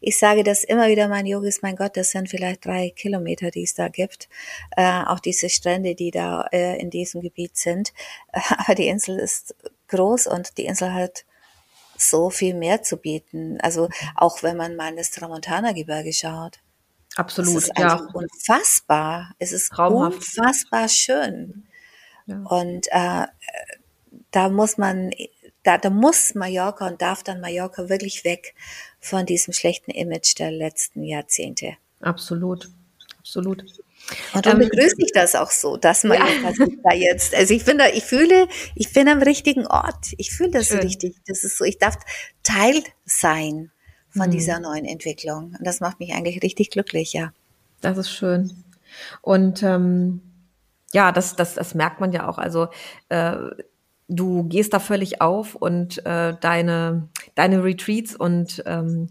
Ich sage das immer wieder mein Yogis, mein Gott, das sind vielleicht drei Kilometer, die es da gibt. Äh, auch diese Strände, die da äh, in diesem Gebiet sind. Aber die Insel ist groß und die Insel hat so viel mehr zu bieten. Also auch wenn man mal in das Tramontana-Gebirge schaut. Absolut, es ist ja. unfassbar. Es ist Traumhaft. unfassbar schön. Ja. Und äh, da muss man, da, da muss Mallorca und darf dann Mallorca wirklich weg von diesem schlechten Image der letzten Jahrzehnte. Absolut, absolut. Und dann ähm, begrüße ich das auch so, dass man ja. da jetzt, also ich finde, ich fühle, ich bin am richtigen Ort. Ich fühle das Schön. richtig. Das ist so, ich darf Teil sein von mhm. dieser neuen Entwicklung. Und das macht mich eigentlich richtig glücklich, ja. Das ist schön. Und ähm, ja, das, das, das merkt man ja auch. Also äh, du gehst da völlig auf und äh, deine, deine Retreats und ähm,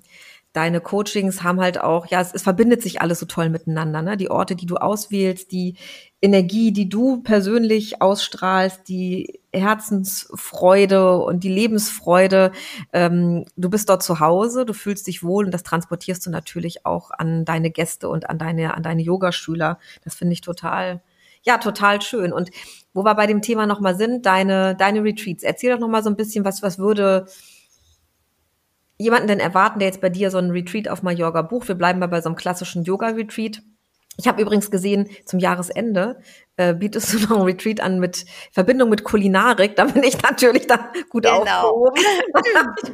deine Coachings haben halt auch, ja, es, es verbindet sich alles so toll miteinander, ne? Die Orte, die du auswählst, die Energie, die du persönlich ausstrahlst, die Herzensfreude und die Lebensfreude. Ähm, du bist dort zu Hause, du fühlst dich wohl und das transportierst du natürlich auch an deine Gäste und an deine, an deine Yogaschüler. Das finde ich total, ja, total schön. Und wo wir bei dem Thema nochmal sind, deine, deine Retreats. Erzähl doch nochmal so ein bisschen, was, was würde, jemanden denn erwarten, der jetzt bei dir so einen Retreat auf Mallorca bucht? Wir bleiben mal bei so einem klassischen Yoga-Retreat. Ich habe übrigens gesehen, zum Jahresende äh, bietest du noch ein Retreat an mit Verbindung mit Kulinarik. Da bin ich natürlich dann gut genau. aufgehoben.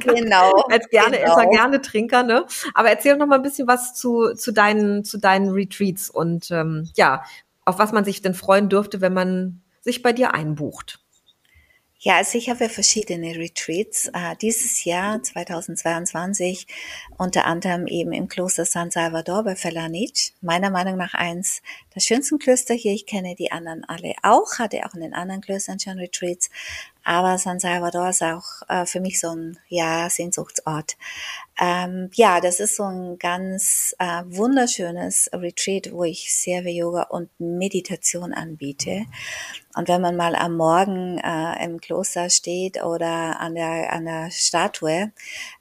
genau. Als gerne genau. Esser, gerne Trinker. Ne? Aber erzähl noch mal ein bisschen was zu, zu, deinen, zu deinen Retreats und ähm, ja, auf was man sich denn freuen dürfte, wenn man sich bei dir einbucht. Ja, also ich habe verschiedene Retreats. Äh, dieses Jahr, 2022, unter anderem eben im Kloster San Salvador bei Felanich. Meiner Meinung nach eins der schönsten Klöster hier. Ich kenne die anderen alle auch, hatte auch in den anderen Klöstern schon Retreats. Aber San Salvador ist auch äh, für mich so ein ja, Sehnsuchtsort. Ähm, ja, das ist so ein ganz äh, wunderschönes Retreat, wo ich Serve Yoga und Meditation anbiete. Und wenn man mal am Morgen äh, im Kloster steht oder an der, an der Statue,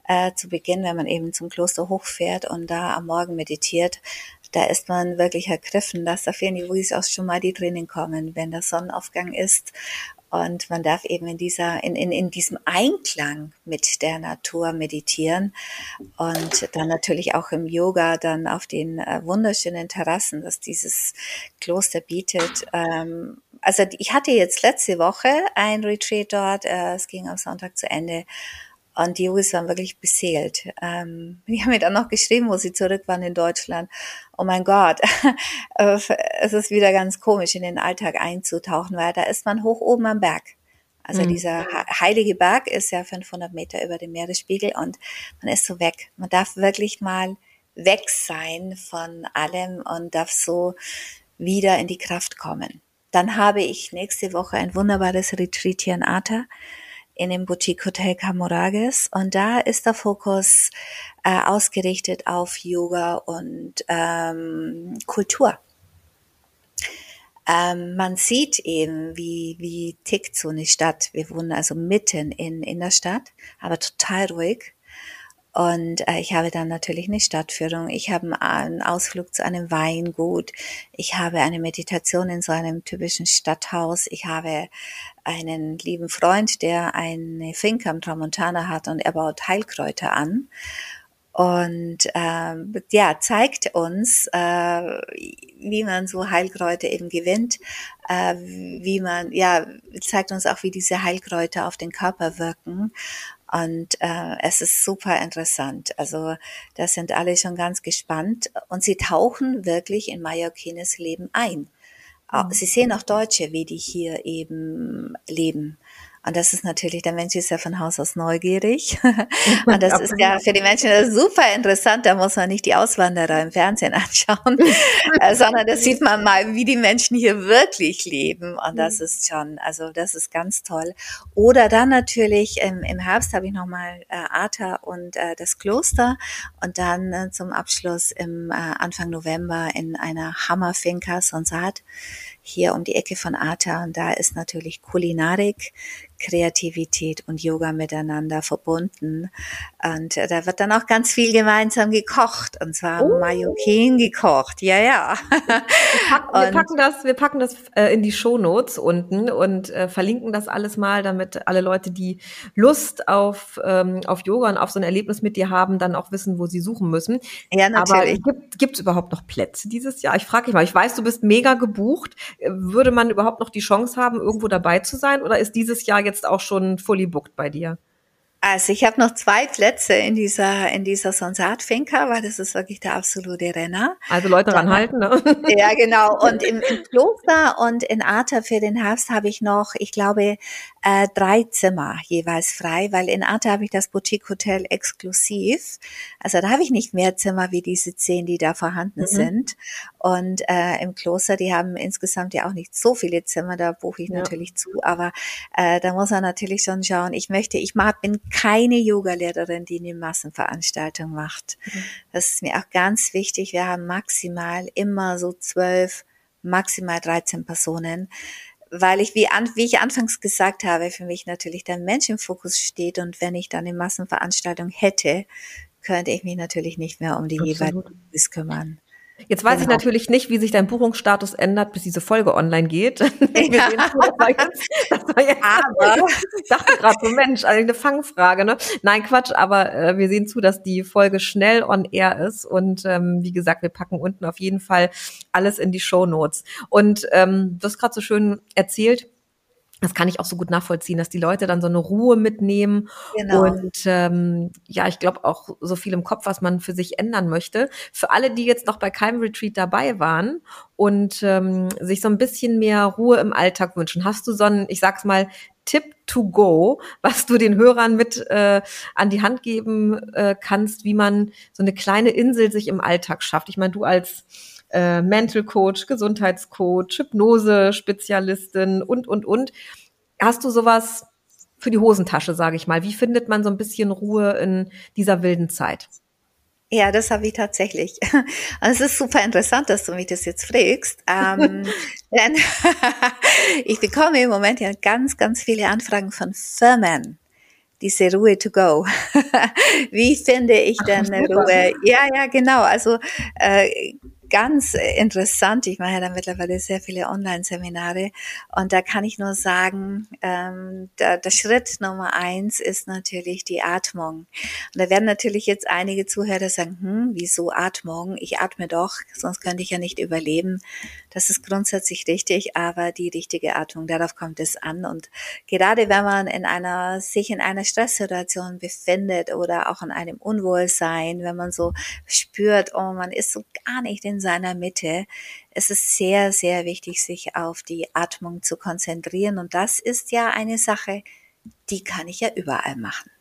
äh, zu Beginn, wenn man eben zum Kloster hochfährt und da am Morgen meditiert, da ist man wirklich ergriffen, dass da vielen Yogis auch schon mal die Tränen kommen, wenn der Sonnenaufgang ist und man darf eben in dieser, in, in, in diesem Einklang mit der Natur meditieren und dann natürlich auch im Yoga dann auf den äh, wunderschönen Terrassen, dass dieses Kloster bietet. Ähm, also ich hatte jetzt letzte Woche ein Retreat dort, äh, es ging am Sonntag zu Ende Und die Jungs waren wirklich beseelt. Ähm, die haben mir dann noch geschrieben, wo sie zurück waren in Deutschland. Oh mein Gott, es ist wieder ganz komisch, in den Alltag einzutauchen, weil da ist man hoch oben am Berg. Also mhm. dieser heilige Berg ist ja 500 Meter über dem Meeresspiegel und man ist so weg. Man darf wirklich mal weg sein von allem und darf so wieder in die Kraft kommen. Dann habe ich nächste Woche ein wunderbares Retreat hier in Ata in dem Boutique Hotel Camorages und da ist der Fokus äh, ausgerichtet auf Yoga und ähm, Kultur. Ähm, man sieht eben, wie, wie tickt so eine Stadt. Wir wohnen also mitten in, in der Stadt, aber total ruhig. Und äh, ich habe dann natürlich eine Stadtführung. Ich habe einen Ausflug zu einem Weingut. Ich habe eine Meditation in so einem typischen Stadthaus. Ich habe einen lieben Freund, der eine Finca am Tramontana hat und er baut Heilkräuter an und ähm, ja zeigt uns, äh, wie man so Heilkräuter eben gewinnt, äh, wie man ja zeigt uns auch, wie diese Heilkräuter auf den Körper wirken und äh, es ist super interessant. Also da sind alle schon ganz gespannt und sie tauchen wirklich in Mallorquines Leben ein. Mhm. Sie sehen auch Deutsche, wie die hier eben leben. Und das ist natürlich, der Mensch ist ja von Haus aus neugierig. Und das ist ja für die Menschen super interessant. Da muss man nicht die Auswanderer im Fernsehen anschauen, äh, sondern da sieht man mal, wie die Menschen hier wirklich leben. Und das mhm. ist schon, also das ist ganz toll. Oder dann natürlich im, im Herbst habe ich nochmal äh, Arta und äh, das Kloster. Und dann äh, zum Abschluss im äh, Anfang November in einer Hammerfinca Sonsat hier um die Ecke von Arta. Und da ist natürlich Kulinarik, Kreativität und Yoga miteinander verbunden. Und äh, da wird dann auch ganz viel gemeinsam gekocht. Und zwar oh. Mayokin gekocht. Ja, ja. Wir packen, wir packen das, wir packen das äh, in die Shownotes unten und äh, verlinken das alles mal, damit alle Leute, die Lust auf, ähm, auf Yoga und auf so ein Erlebnis mit dir haben, dann auch wissen, wo sie suchen müssen. Ja, natürlich. Aber gibt es überhaupt noch Plätze dieses Jahr? Ich frage mich mal. Ich weiß, du bist mega gebucht. Würde man überhaupt noch die Chance haben, irgendwo dabei zu sein? Oder ist dieses Jahr jetzt auch schon fully booked bei dir? Also ich habe noch zwei Plätze in dieser in dieser Sonsat-Finca, weil das ist wirklich der absolute Renner. Also Leute Dann, ranhalten, ne? Ja, genau. Und im, im Kloster und in Arta für den Herbst habe ich noch, ich glaube, äh, drei Zimmer jeweils frei, weil in Arte habe ich das Boutique Hotel exklusiv. Also da habe ich nicht mehr Zimmer wie diese zehn, die da vorhanden mhm. sind. Und äh, im Kloster, die haben insgesamt ja auch nicht so viele Zimmer, da buche ich ja. natürlich zu, aber äh, da muss man natürlich schon schauen. Ich möchte, ich mag, bin keine Yogalehrerin, die eine Massenveranstaltung macht. Mhm. Das ist mir auch ganz wichtig. Wir haben maximal immer so zwölf, maximal 13 Personen weil ich, wie, an, wie ich anfangs gesagt habe, für mich natürlich der Mensch im Fokus steht und wenn ich dann eine Massenveranstaltung hätte, könnte ich mich natürlich nicht mehr um die jeweiligen kümmern. Jetzt weiß genau. ich natürlich nicht, wie sich dein Buchungsstatus ändert, bis diese Folge online geht. Ja. Sehen, das war jetzt, das war jetzt, aber ich dachte gerade so, Mensch, also eine Fangfrage, ne? Nein, Quatsch, aber äh, wir sehen zu, dass die Folge schnell on air ist. Und ähm, wie gesagt, wir packen unten auf jeden Fall alles in die Show Notes. Und ähm, du hast gerade so schön erzählt, das kann ich auch so gut nachvollziehen, dass die Leute dann so eine Ruhe mitnehmen genau. und ähm, ja, ich glaube auch so viel im Kopf, was man für sich ändern möchte. Für alle, die jetzt noch bei keinem Retreat dabei waren und ähm, sich so ein bisschen mehr Ruhe im Alltag wünschen, hast du so einen, ich sag's mal, Tipp to go, was du den Hörern mit äh, an die Hand geben äh, kannst, wie man so eine kleine Insel sich im Alltag schafft. Ich meine, du als äh, Mental Coach, Gesundheitscoach, Hypnose-Spezialistin und, und, und. Hast du sowas für die Hosentasche, sage ich mal? Wie findet man so ein bisschen Ruhe in dieser wilden Zeit? Ja, das habe ich tatsächlich. Also es ist super interessant, dass du mich das jetzt fragst. Ähm, denn ich bekomme im Moment ja ganz, ganz viele Anfragen von Firmen, diese Ruhe to go. Wie finde ich denn Ach, Ruhe? Ja, ja, genau. Also äh, ganz interessant. Ich mache ja da mittlerweile sehr viele Online-Seminare und da kann ich nur sagen, ähm, der, der Schritt Nummer eins ist natürlich die Atmung. Und da werden natürlich jetzt einige Zuhörer sagen, hm, wieso Atmung? Ich atme doch, sonst könnte ich ja nicht überleben. Das ist grundsätzlich richtig, aber die richtige Atmung, darauf kommt es an. Und gerade wenn man in einer, sich in einer Stresssituation befindet oder auch in einem Unwohlsein, wenn man so spürt, oh, man ist so gar nicht in seiner Mitte. Es ist sehr, sehr wichtig, sich auf die Atmung zu konzentrieren. Und das ist ja eine Sache, die kann ich ja überall machen.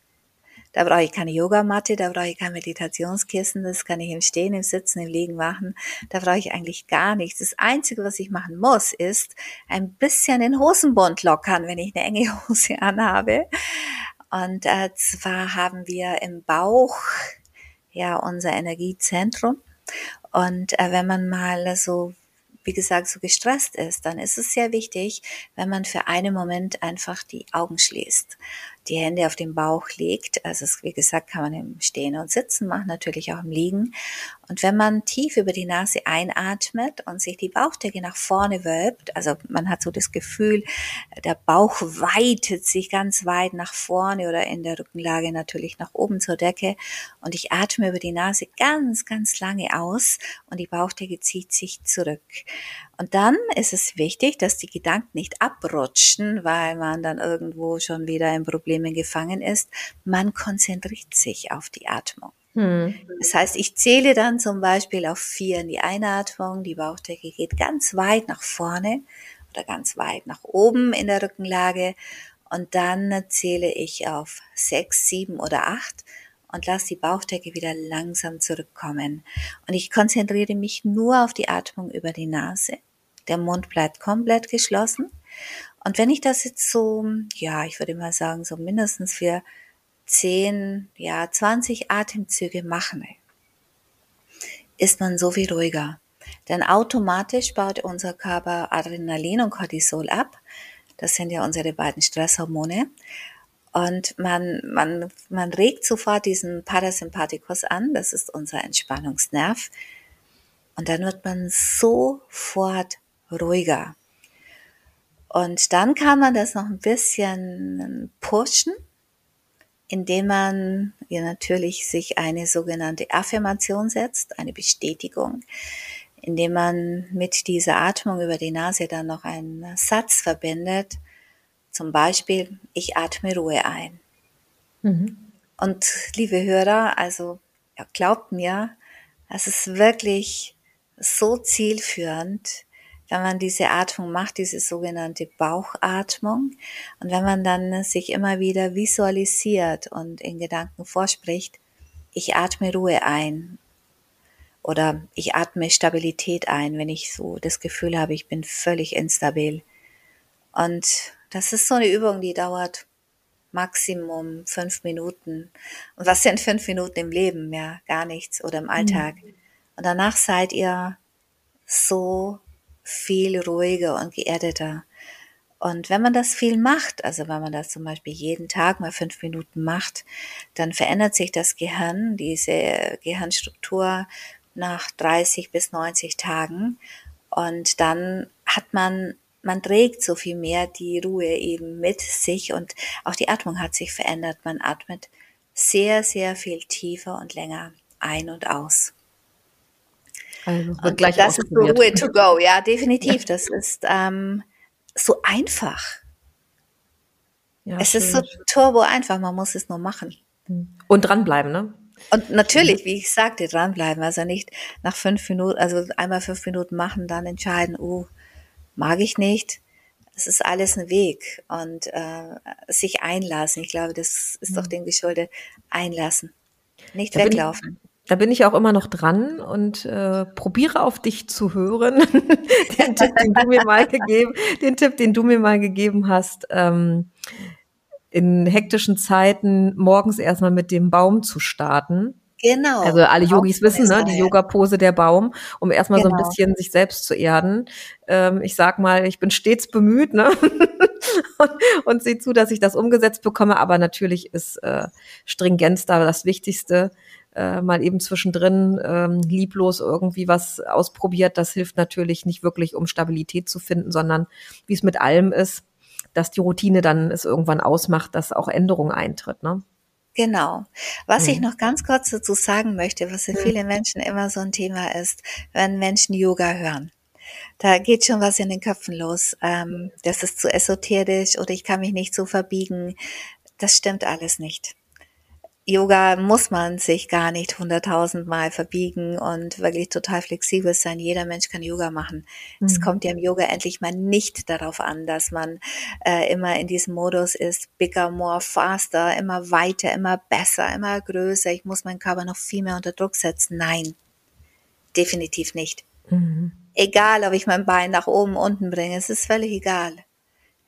Da brauche ich keine Yogamatte, da brauche ich kein Meditationskissen, das kann ich im Stehen, im Sitzen, im Liegen machen. Da brauche ich eigentlich gar nichts. Das Einzige, was ich machen muss, ist ein bisschen den Hosenbund lockern, wenn ich eine enge Hose anhabe. Und äh, zwar haben wir im Bauch ja unser Energiezentrum. Und äh, wenn man mal so, wie gesagt, so gestresst ist, dann ist es sehr wichtig, wenn man für einen Moment einfach die Augen schließt die Hände auf den Bauch legt. Also es, wie gesagt, kann man im Stehen und Sitzen machen, natürlich auch im Liegen. Und wenn man tief über die Nase einatmet und sich die Bauchdecke nach vorne wölbt, also man hat so das Gefühl, der Bauch weitet sich ganz weit nach vorne oder in der Rückenlage natürlich nach oben zur Decke. Und ich atme über die Nase ganz, ganz lange aus und die Bauchdecke zieht sich zurück. Und dann ist es wichtig, dass die Gedanken nicht abrutschen, weil man dann irgendwo schon wieder in Problemen gefangen ist. Man konzentriert sich auf die Atmung. Hm. Das heißt, ich zähle dann zum Beispiel auf vier in die Einatmung, die Bauchdecke geht ganz weit nach vorne oder ganz weit nach oben in der Rückenlage und dann zähle ich auf sechs, sieben oder acht und lasse die Bauchdecke wieder langsam zurückkommen. Und ich konzentriere mich nur auf die Atmung über die Nase. Der Mund bleibt komplett geschlossen. Und wenn ich das jetzt so, ja, ich würde mal sagen, so mindestens für 10, ja, 20 Atemzüge mache, ist man so viel ruhiger. Denn automatisch baut unser Körper Adrenalin und Cortisol ab. Das sind ja unsere beiden Stresshormone. Und man, man, man regt sofort diesen Parasympathikus an. Das ist unser Entspannungsnerv. Und dann wird man sofort ruhiger. Und dann kann man das noch ein bisschen pushen, indem man ja natürlich sich eine sogenannte Affirmation setzt, eine Bestätigung, indem man mit dieser Atmung über die Nase dann noch einen Satz verbindet, zum Beispiel, ich atme Ruhe ein. Mhm. Und liebe Hörer, also ja, glaubt mir, es ist wirklich so zielführend, wenn man diese Atmung macht, diese sogenannte Bauchatmung. Und wenn man dann sich immer wieder visualisiert und in Gedanken vorspricht, ich atme Ruhe ein oder ich atme Stabilität ein, wenn ich so das Gefühl habe, ich bin völlig instabil. Und das ist so eine Übung, die dauert Maximum fünf Minuten. Und was sind fünf Minuten im Leben? Ja, gar nichts oder im Alltag. Mhm. Und danach seid ihr so viel ruhiger und geerdeter. Und wenn man das viel macht, also wenn man das zum Beispiel jeden Tag mal fünf Minuten macht, dann verändert sich das Gehirn, diese Gehirnstruktur nach 30 bis 90 Tagen. Und dann hat man, man trägt so viel mehr die Ruhe eben mit sich und auch die Atmung hat sich verändert. Man atmet sehr, sehr viel tiefer und länger ein und aus. Also und gleich das ist so way to go, ja, definitiv. Das ist ähm, so einfach. Ja, es schön. ist so turbo einfach, man muss es nur machen. Hm. Und dranbleiben, ne? Und natürlich, wie ich sagte, dranbleiben. Also nicht nach fünf Minuten, also einmal fünf Minuten machen, dann entscheiden, oh, mag ich nicht. Es ist alles ein Weg und äh, sich einlassen. Ich glaube, das ist doch hm. dem geschuldet. Einlassen, nicht da weglaufen. Da bin ich auch immer noch dran und äh, probiere auf dich zu hören. den Tipp, den du mir mal gegeben, den Tipp, den du mir mal gegeben hast, ähm, in hektischen Zeiten morgens erstmal mit dem Baum zu starten. Genau. Also alle Yogis wissen, ne, die Yoga-Pose der Baum, um erstmal genau. so ein genau. bisschen sich selbst zu erden. Ähm, ich sag mal, ich bin stets bemüht, ne? und, und sehe zu, dass ich das umgesetzt bekomme. Aber natürlich ist äh, Stringenz da das Wichtigste äh, mal eben zwischendrin ähm, lieblos irgendwie was ausprobiert, das hilft natürlich nicht wirklich, um Stabilität zu finden, sondern wie es mit allem ist, dass die Routine dann es irgendwann ausmacht, dass auch Änderung eintritt. Ne? Genau. Was mhm. ich noch ganz kurz dazu sagen möchte, was für mhm. viele Menschen immer so ein Thema ist, wenn Menschen Yoga hören. Da geht schon was in den Köpfen los. Ähm, das ist zu esoterisch oder ich kann mich nicht so verbiegen. Das stimmt alles nicht. Yoga muss man sich gar nicht hunderttausendmal verbiegen und wirklich total flexibel sein. Jeder Mensch kann Yoga machen. Mhm. Es kommt ja im Yoga endlich mal nicht darauf an, dass man äh, immer in diesem Modus ist, bigger, more, faster, immer weiter, immer besser, immer größer. Ich muss meinen Körper noch viel mehr unter Druck setzen. Nein, definitiv nicht. Mhm. Egal, ob ich mein Bein nach oben, unten bringe, es ist völlig egal.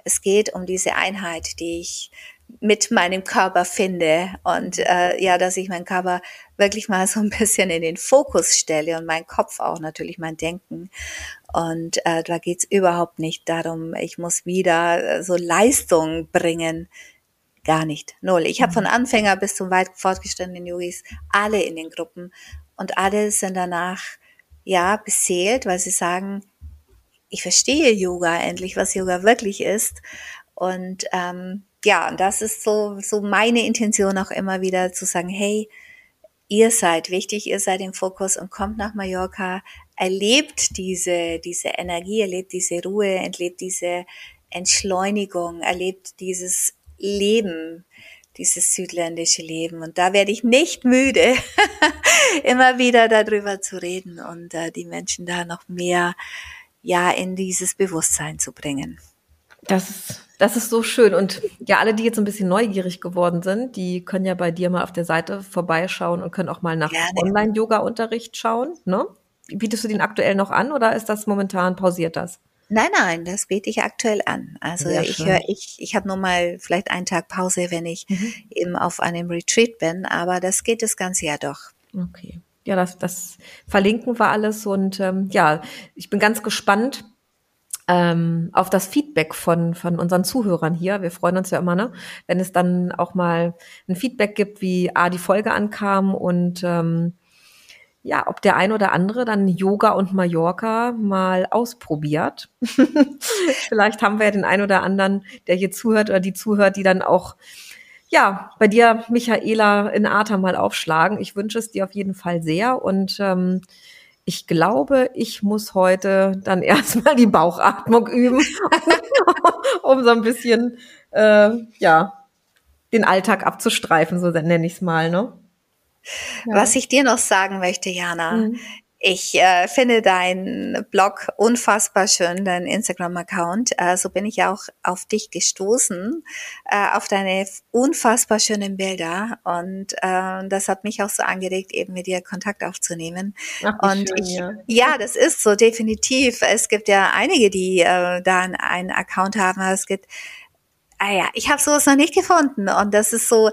Es geht um diese Einheit, die ich mit meinem Körper finde und äh, ja, dass ich meinen Körper wirklich mal so ein bisschen in den Fokus stelle und meinen Kopf auch natürlich mein Denken. Und äh, da geht's überhaupt nicht darum, ich muss wieder äh, so Leistung bringen. Gar nicht. Null. Ich habe von mhm. Anfänger bis zum weit fortgeschrittenen Yogis alle in den Gruppen und alle sind danach ja beseelt, weil sie sagen, ich verstehe Yoga endlich, was Yoga wirklich ist. Und ähm, ja, und das ist so, so meine Intention auch immer wieder zu sagen, hey, ihr seid wichtig, ihr seid im Fokus und kommt nach Mallorca, erlebt diese, diese Energie, erlebt diese Ruhe, erlebt diese Entschleunigung, erlebt dieses Leben, dieses südländische Leben. Und da werde ich nicht müde, immer wieder darüber zu reden und äh, die Menschen da noch mehr, ja, in dieses Bewusstsein zu bringen. Das ist das ist so schön. Und ja, alle, die jetzt ein bisschen neugierig geworden sind, die können ja bei dir mal auf der Seite vorbeischauen und können auch mal nach Online-Yoga-Unterricht schauen. Ne? Bietest du den aktuell noch an oder ist das momentan pausiert das? Nein, nein, das biete ich aktuell an. Also Sehr ich höre, ich, ich habe nur mal vielleicht einen Tag Pause, wenn ich mhm. eben auf einem Retreat bin, aber das geht das ganze Jahr doch. Okay. Ja, das, das verlinken wir alles und ähm, ja, ich bin ganz gespannt, ähm, auf das Feedback von, von unseren Zuhörern hier. Wir freuen uns ja immer, ne? wenn es dann auch mal ein Feedback gibt, wie A, die Folge ankam und ähm, ja, ob der ein oder andere dann Yoga und Mallorca mal ausprobiert. Vielleicht haben wir ja den ein oder anderen, der hier zuhört oder die zuhört, die dann auch ja, bei dir, Michaela, in Arta mal aufschlagen. Ich wünsche es dir auf jeden Fall sehr und ähm, ich glaube, ich muss heute dann erstmal die Bauchatmung üben, um so ein bisschen, äh, ja, den Alltag abzustreifen, so nenne ich es mal, ne? Ja. Was ich dir noch sagen möchte, Jana, mhm. Ich äh, finde deinen Blog unfassbar schön, dein Instagram-Account. Äh, so bin ich auch auf dich gestoßen, äh, auf deine unfassbar schönen Bilder. Und äh, das hat mich auch so angeregt, eben mit dir Kontakt aufzunehmen. Ach, und schön, ich, ja. ja. das ist so definitiv. Es gibt ja einige, die äh, da einen Account haben. Es gibt, ah ja, ich habe sowas noch nicht gefunden. Und das ist so, äh,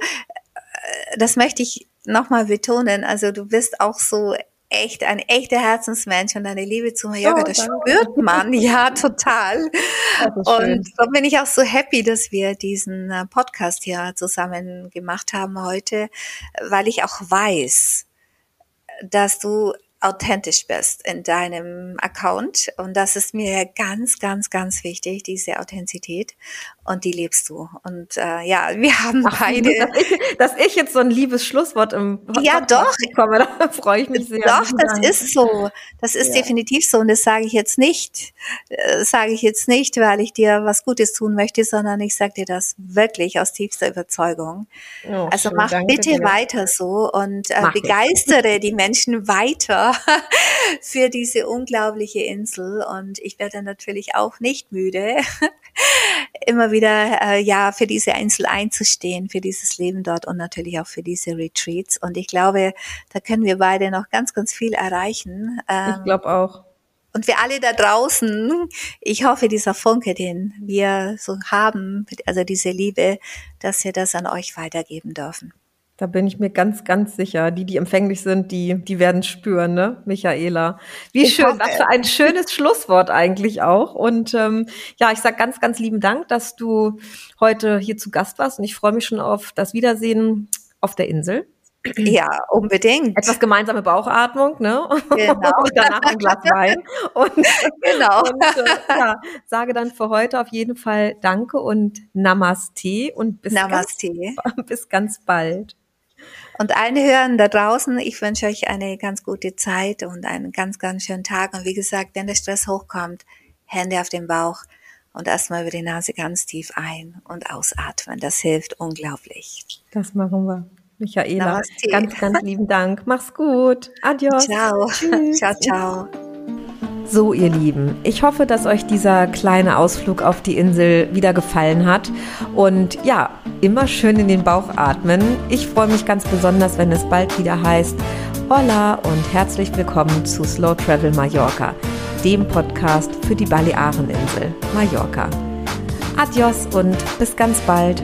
das möchte ich nochmal betonen. Also du bist auch so echt ein echter Herzensmensch und deine Liebe zu Mallorca, oh, das spürt man, ja, total. Und so bin ich auch so happy, dass wir diesen äh, Podcast hier zusammen gemacht haben heute, weil ich auch weiß, dass du authentisch bist in deinem Account. Und das ist mir ganz, ganz, ganz wichtig, diese Authentizität. Und die lebst du. Und äh, ja, wir haben Ach, beide. Dass ich, dass ich, jetzt so ein liebes Schlusswort im Podcast Ja, doch. Bekomme, da freue ich mich sehr. Doch, das ist so. Das ist ja. definitiv so. Und das sage ich jetzt nicht, äh, sage ich jetzt nicht, weil ich dir was Gutes tun möchte, sondern ich sage dir das wirklich aus tiefster Überzeugung. Oh, also schön, mach bitte dir. weiter so und äh, begeistere die Menschen weiter für diese unglaubliche Insel. Und ich werde natürlich auch nicht müde, immer wieder äh, ja für diese Insel einzustehen, für dieses Leben dort und natürlich auch für diese Retreats. Und ich glaube, da können wir beide noch ganz, ganz viel erreichen. Ähm, ich glaube auch. Und für alle da draußen, ich hoffe, dieser Funke, den wir so haben, also diese Liebe, dass wir das an euch weitergeben dürfen. Da bin ich mir ganz, ganz sicher. Die, die empfänglich sind, die, die werden spüren, ne, Michaela. Wie ich schön, was für ein schönes Schlusswort eigentlich auch. Und ähm, ja, ich sag ganz, ganz lieben Dank, dass du heute hier zu Gast warst. Und ich freue mich schon auf das Wiedersehen auf der Insel. Ja, unbedingt. Etwas gemeinsame Bauchatmung, ne? Genau. und danach ein Glas Wein. Und, genau. Und, äh, ja, sage dann für heute auf jeden Fall Danke und Namaste und bis, Namaste. Ganz, bis ganz bald. Und allen Hörern da draußen, ich wünsche euch eine ganz gute Zeit und einen ganz, ganz schönen Tag. Und wie gesagt, wenn der Stress hochkommt, Hände auf den Bauch und erstmal über die Nase ganz tief ein und ausatmen. Das hilft unglaublich. Das machen wir. Michaela, Namaste. ganz, ganz lieben Dank. Mach's gut. Adios. Ciao. Tschüss. Ciao, ciao. So, ihr Lieben, ich hoffe, dass euch dieser kleine Ausflug auf die Insel wieder gefallen hat. Und ja, immer schön in den Bauch atmen. Ich freue mich ganz besonders, wenn es bald wieder heißt Hola und herzlich willkommen zu Slow Travel Mallorca, dem Podcast für die Baleareninsel Mallorca. Adios und bis ganz bald.